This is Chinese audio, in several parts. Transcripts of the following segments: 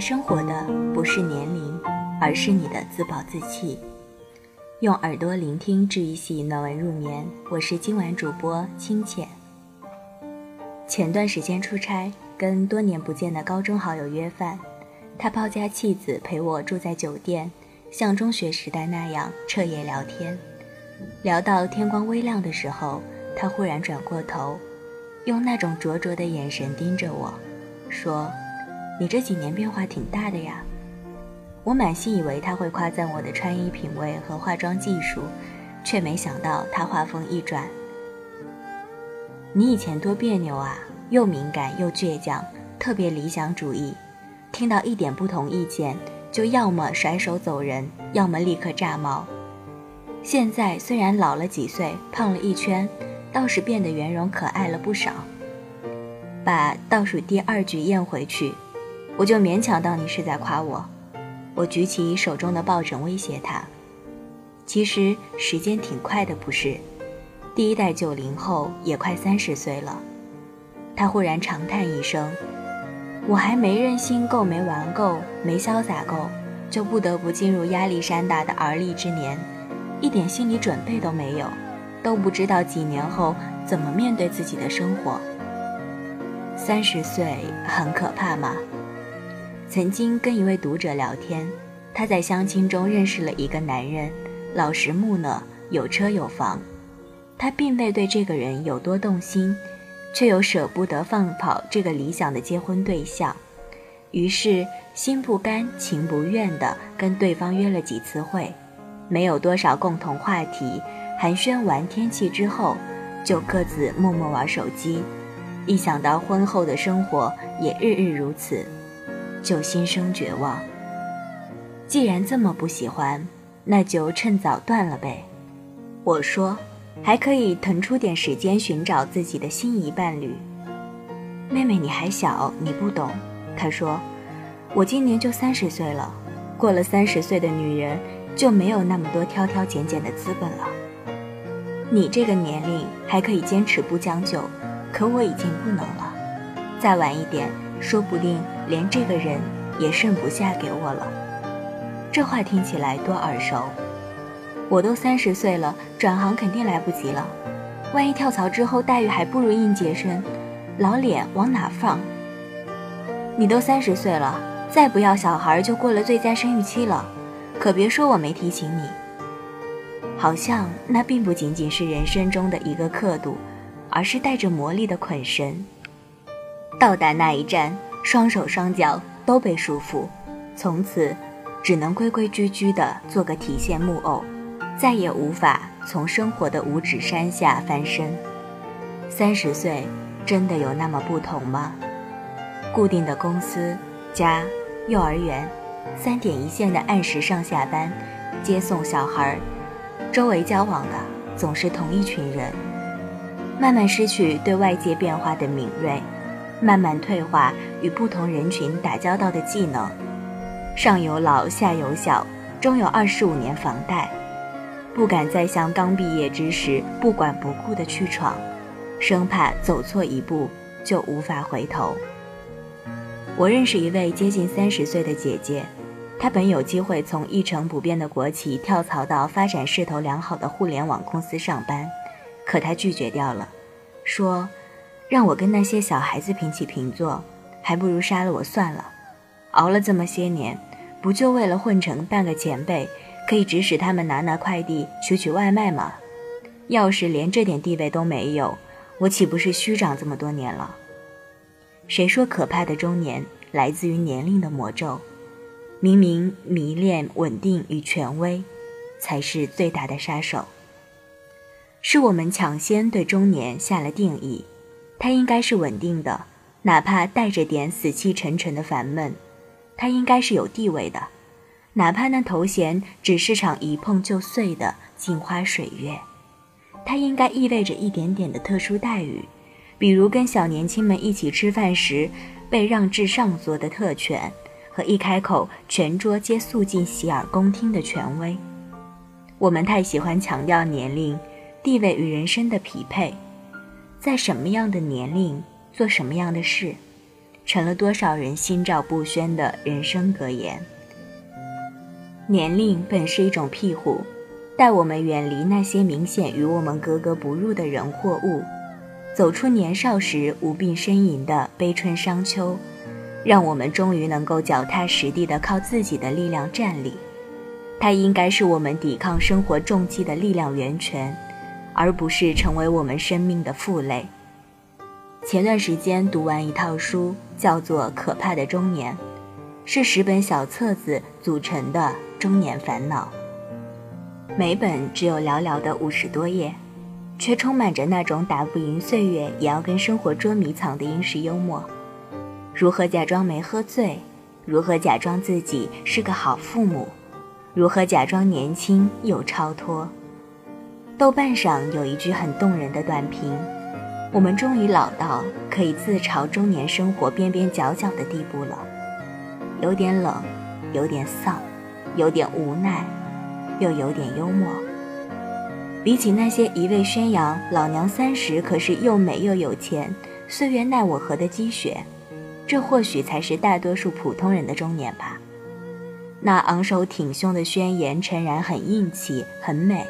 生活的不是年龄，而是你的自暴自弃。用耳朵聆听治愈系暖文入眠，我是今晚主播清浅。前段时间出差，跟多年不见的高中好友约饭，他抛家弃子陪我住在酒店，像中学时代那样彻夜聊天。聊到天光微亮的时候，他忽然转过头，用那种灼灼的眼神盯着我，说：“你这几年变化挺大的呀。”我满心以为他会夸赞我的穿衣品味和化妆技术，却没想到他话锋一转：“你以前多别扭啊，又敏感又倔强，特别理想主义，听到一点不同意见就要么甩手走人，要么立刻炸毛。现在虽然老了几岁，胖了一圈，倒是变得圆融可爱了不少。把倒数第二句咽回去，我就勉强当你是在夸我。”我举起手中的抱枕威胁他。其实时间挺快的，不是？第一代九零后也快三十岁了。他忽然长叹一声：“我还没任性够，没玩够，没潇洒够，就不得不进入压力山大的而立之年，一点心理准备都没有，都不知道几年后怎么面对自己的生活。三十岁很可怕吗？”曾经跟一位读者聊天，他在相亲中认识了一个男人，老实木讷，有车有房。他并未对这个人有多动心，却又舍不得放跑这个理想的结婚对象，于是心不甘情不愿地跟对方约了几次会，没有多少共同话题，寒暄完天气之后，就各自默默玩手机。一想到婚后的生活也日日如此。就心生绝望。既然这么不喜欢，那就趁早断了呗。我说，还可以腾出点时间寻找自己的心仪伴侣。妹妹你还小，你不懂。他说，我今年就三十岁了，过了三十岁的女人就没有那么多挑挑拣拣的资本了。你这个年龄还可以坚持不将就，可我已经不能了。再晚一点。说不定连这个人也剩不下给我了。这话听起来多耳熟。我都三十岁了，转行肯定来不及了。万一跳槽之后待遇还不如应届生，老脸往哪放？你都三十岁了，再不要小孩就过了最佳生育期了。可别说我没提醒你。好像那并不仅仅是人生中的一个刻度，而是带着魔力的捆绳。到达那一站，双手双脚都被束缚，从此只能规规矩矩地做个提线木偶，再也无法从生活的五指山下翻身。三十岁真的有那么不同吗？固定的公司、家、幼儿园，三点一线的按时上下班、接送小孩，周围交往的总是同一群人，慢慢失去对外界变化的敏锐。慢慢退化与不同人群打交道的技能，上有老下有小，终有二十五年房贷，不敢再像刚毕业之时不管不顾的去闯，生怕走错一步就无法回头。我认识一位接近三十岁的姐姐，她本有机会从一成不变的国企跳槽到发展势头良好的互联网公司上班，可她拒绝掉了，说。让我跟那些小孩子平起平坐，还不如杀了我算了。熬了这么些年，不就为了混成半个前辈，可以指使他们拿拿快递、取取外卖吗？要是连这点地位都没有，我岂不是虚长这么多年了？谁说可怕的中年来自于年龄的魔咒？明明迷恋稳定与权威，才是最大的杀手。是我们抢先对中年下了定义。他应该是稳定的，哪怕带着点死气沉沉的烦闷；他应该是有地位的，哪怕那头衔只是场一碰就碎的镜花水月；他应该意味着一点点的特殊待遇，比如跟小年轻们一起吃饭时被让至上座的特权，和一开口全桌皆肃静洗耳恭听的权威。我们太喜欢强调年龄、地位与人生的匹配。在什么样的年龄做什么样的事，成了多少人心照不宣的人生格言。年龄本是一种庇护，带我们远离那些明显与我们格格不入的人或物，走出年少时无病呻吟的悲春伤秋，让我们终于能够脚踏实地的靠自己的力量站立。它应该是我们抵抗生活重击的力量源泉，而不是成为我们生命的负累。前段时间读完一套书，叫做《可怕的中年》，是十本小册子组成的中年烦恼。每本只有寥寥的五十多页，却充满着那种打不赢岁月也要跟生活捉迷藏的英式幽默。如何假装没喝醉？如何假装自己是个好父母？如何假装年轻又超脱？豆瓣上有一句很动人的短评：“我们终于老到可以自嘲中年生活边边角角的地步了，有点冷，有点丧，有点无奈，又有点幽默。比起那些一味宣扬老娘三十可是又美又有钱，岁月奈我何的积雪，这或许才是大多数普通人的中年吧。”那昂首挺胸的宣言诚然很硬气、很美，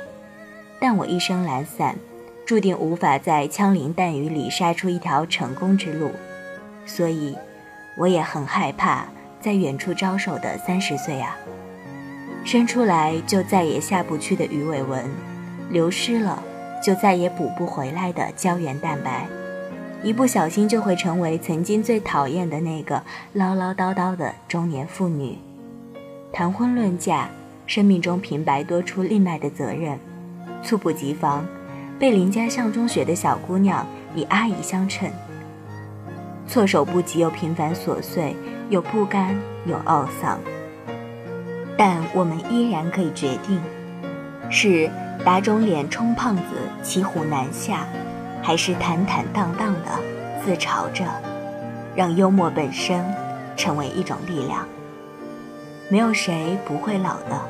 但我一生懒散，注定无法在枪林弹雨里杀出一条成功之路，所以，我也很害怕在远处招手的三十岁啊，生出来就再也下不去的鱼尾纹，流失了就再也补不回来的胶原蛋白，一不小心就会成为曾经最讨厌的那个唠唠叨叨的中年妇女。谈婚论嫁，生命中平白多出另外的责任，猝不及防，被邻家上中学的小姑娘以阿姨相称。措手不及又平凡琐碎，又不甘又懊丧。但我们依然可以决定，是打肿脸充胖子，骑虎难下，还是坦坦荡荡的自嘲着，让幽默本身成为一种力量。没有谁不会老的，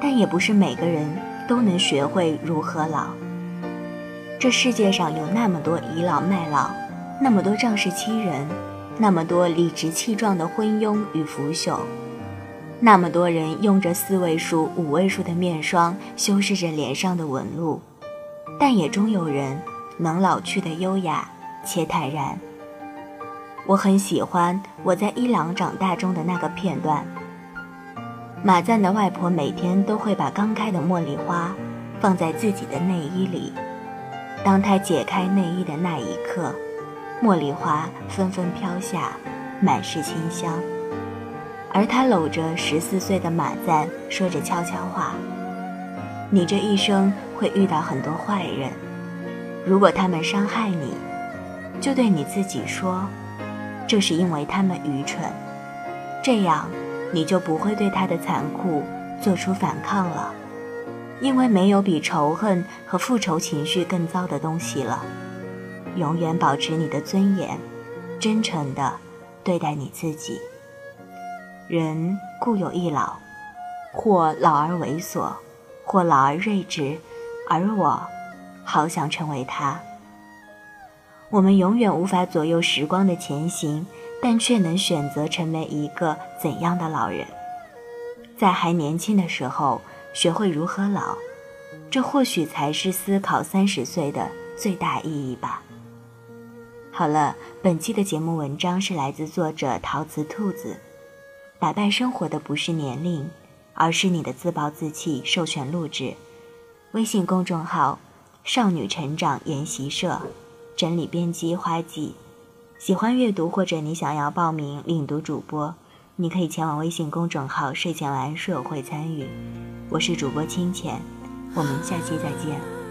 但也不是每个人都能学会如何老。这世界上有那么多倚老卖老，那么多仗势欺人，那么多理直气壮的昏庸与腐朽，那么多人用着四位数、五位数的面霜修饰着脸上的纹路，但也终有人能老去的优雅且坦然。我很喜欢我在伊朗长大中的那个片段。马赞的外婆每天都会把刚开的茉莉花放在自己的内衣里，当她解开内衣的那一刻，茉莉花纷纷飘下，满是清香。而她搂着十四岁的马赞，说着悄悄话：“你这一生会遇到很多坏人，如果他们伤害你，就对你自己说，这是因为他们愚蠢。这样。”你就不会对他的残酷做出反抗了，因为没有比仇恨和复仇情绪更糟的东西了。永远保持你的尊严，真诚地对待你自己。人固有一老，或老而猥琐，或老而睿智，而我，好想成为他。我们永远无法左右时光的前行。但却能选择成为一个怎样的老人，在还年轻的时候学会如何老，这或许才是思考三十岁的最大意义吧。好了，本期的节目文章是来自作者陶瓷兔子。打败生活的不是年龄，而是你的自暴自弃。授权录制，微信公众号“少女成长研习社”，整理编辑花季。喜欢阅读或者你想要报名领读主播，你可以前往微信公众号“睡前晚安书友会”参与。我是主播清浅，我们下期再见。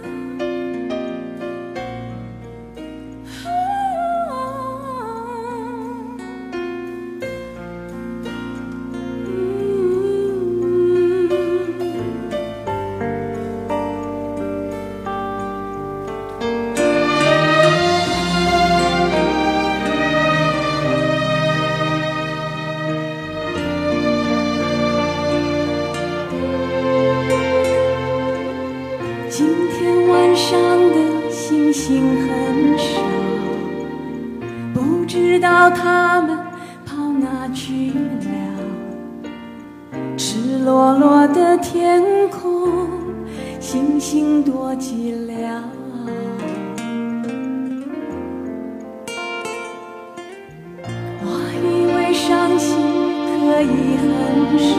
可以很少，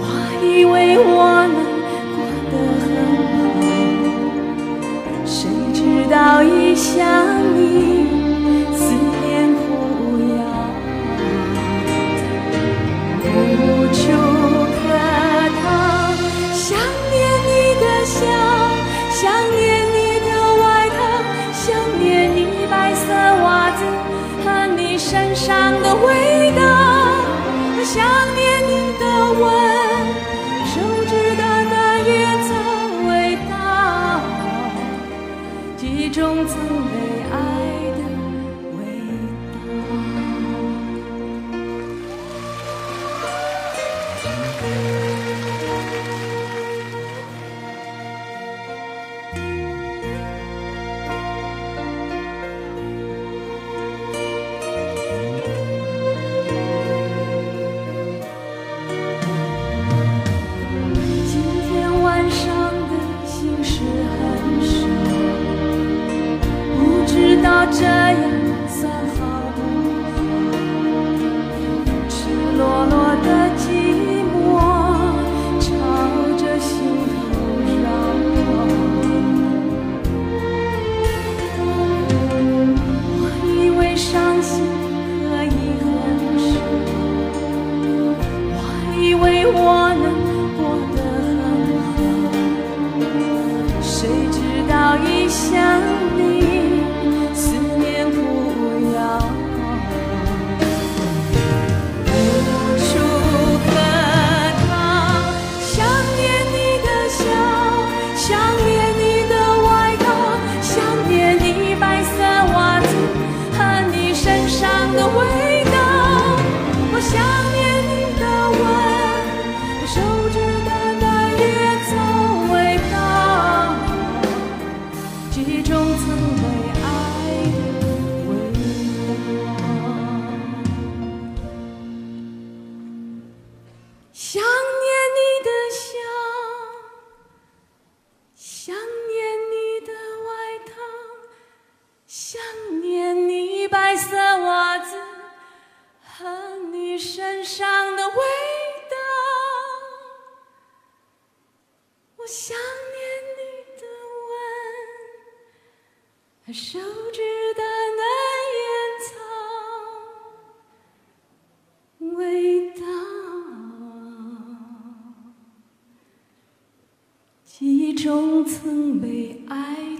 我以为我能过得很好，谁知道一想你，思念苦药，无处可逃。想念你的笑，想念你的外套，想念你白色袜子和你身上的味道。想你。away. 手指淡淡烟草味道，记忆中曾被爱。